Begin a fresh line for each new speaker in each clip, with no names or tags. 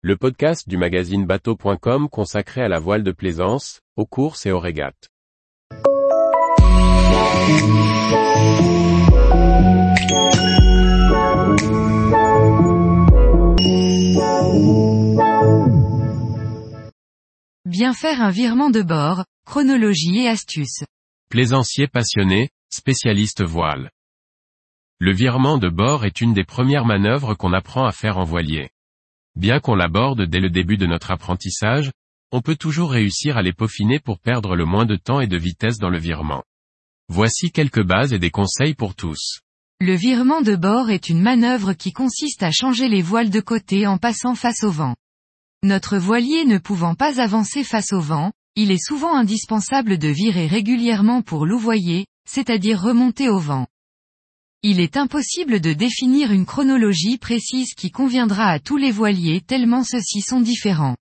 le podcast du magazine bateau.com consacré à la voile de plaisance, aux courses et aux régates.
Bien faire un virement de bord, chronologie et astuces.
Plaisancier passionné, spécialiste voile. Le virement de bord est une des premières manœuvres qu'on apprend à faire en voilier. Bien qu'on l'aborde dès le début de notre apprentissage, on peut toujours réussir à les peaufiner pour perdre le moins de temps et de vitesse dans le virement. Voici quelques bases et des conseils pour tous.
Le virement de bord est une manœuvre qui consiste à changer les voiles de côté en passant face au vent. Notre voilier ne pouvant pas avancer face au vent, il est souvent indispensable de virer régulièrement pour louvoyer, c'est-à-dire remonter au vent. Il est impossible de définir une chronologie précise qui conviendra à tous les voiliers tellement ceux-ci sont différents.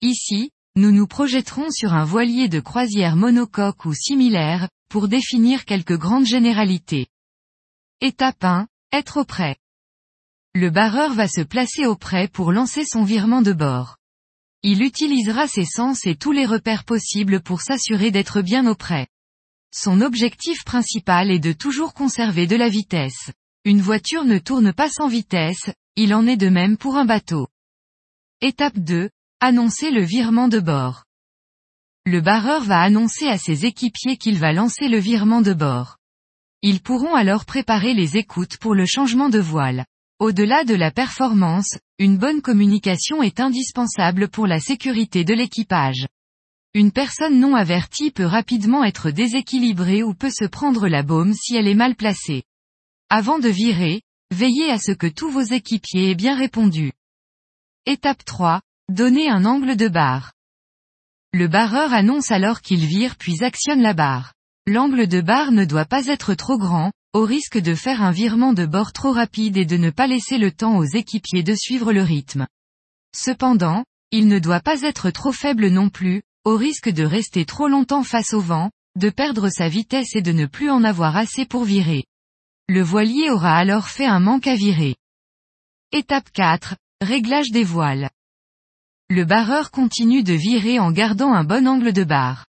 Ici, nous nous projetterons sur un voilier de croisière monocoque ou similaire, pour définir quelques grandes généralités. Étape 1. Être au prêt. Le barreur va se placer au prêt pour lancer son virement de bord. Il utilisera ses sens et tous les repères possibles pour s'assurer d'être bien au prêt. Son objectif principal est de toujours conserver de la vitesse. Une voiture ne tourne pas sans vitesse, il en est de même pour un bateau. Étape 2. Annoncer le virement de bord. Le barreur va annoncer à ses équipiers qu'il va lancer le virement de bord. Ils pourront alors préparer les écoutes pour le changement de voile. Au-delà de la performance, une bonne communication est indispensable pour la sécurité de l'équipage. Une personne non avertie peut rapidement être déséquilibrée ou peut se prendre la baume si elle est mal placée. Avant de virer, veillez à ce que tous vos équipiers aient bien répondu. Étape 3. Donnez un angle de barre. Le barreur annonce alors qu'il vire puis actionne la barre. L'angle de barre ne doit pas être trop grand, au risque de faire un virement de bord trop rapide et de ne pas laisser le temps aux équipiers de suivre le rythme. Cependant, il ne doit pas être trop faible non plus, au risque de rester trop longtemps face au vent, de perdre sa vitesse et de ne plus en avoir assez pour virer. Le voilier aura alors fait un manque à virer. Étape 4. Réglage des voiles. Le barreur continue de virer en gardant un bon angle de barre.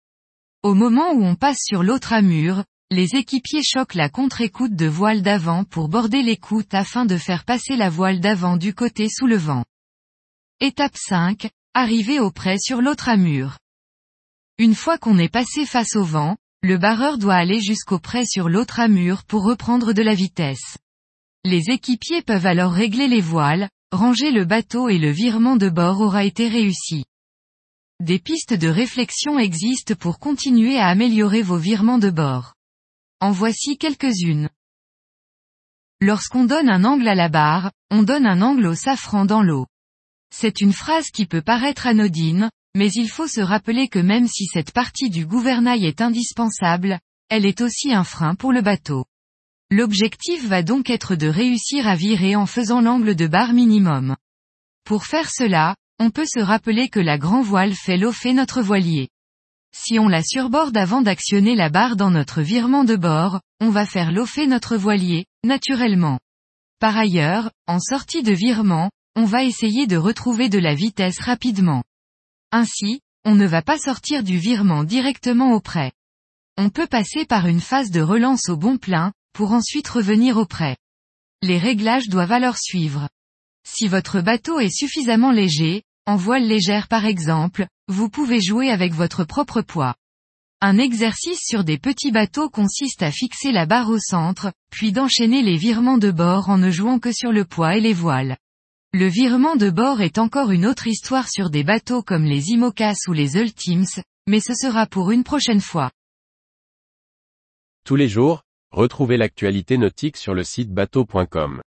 Au moment où on passe sur l'autre amure, les équipiers choquent la contre-écoute de voile d'avant pour border l'écoute afin de faire passer la voile d'avant du côté sous le vent. Étape 5. Arriver au près sur l'autre amure. Une fois qu'on est passé face au vent, le barreur doit aller jusqu'au près sur l'autre amure pour reprendre de la vitesse. Les équipiers peuvent alors régler les voiles, ranger le bateau et le virement de bord aura été réussi. Des pistes de réflexion existent pour continuer à améliorer vos virements de bord. En voici quelques-unes. Lorsqu'on donne un angle à la barre, on donne un angle au safran dans l'eau. C'est une phrase qui peut paraître anodine, mais il faut se rappeler que même si cette partie du gouvernail est indispensable, elle est aussi un frein pour le bateau. L'objectif va donc être de réussir à virer en faisant l'angle de barre minimum. Pour faire cela, on peut se rappeler que la grand voile fait l'offet notre voilier. Si on la surborde avant d'actionner la barre dans notre virement de bord, on va faire l'offet notre voilier, naturellement. Par ailleurs, en sortie de virement, on va essayer de retrouver de la vitesse rapidement. Ainsi, on ne va pas sortir du virement directement au prêt. On peut passer par une phase de relance au bon plein, pour ensuite revenir au prêt. Les réglages doivent alors suivre. Si votre bateau est suffisamment léger, en voile légère par exemple, vous pouvez jouer avec votre propre poids. Un exercice sur des petits bateaux consiste à fixer la barre au centre, puis d'enchaîner les virements de bord en ne jouant que sur le poids et les voiles. Le virement de bord est encore une autre histoire sur des bateaux comme les Imocas ou les Ultims, mais ce sera pour une prochaine fois.
Tous les jours, retrouvez l'actualité nautique sur le site bateau.com.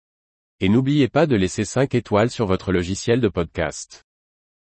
Et n'oubliez pas de laisser 5 étoiles sur votre logiciel de podcast.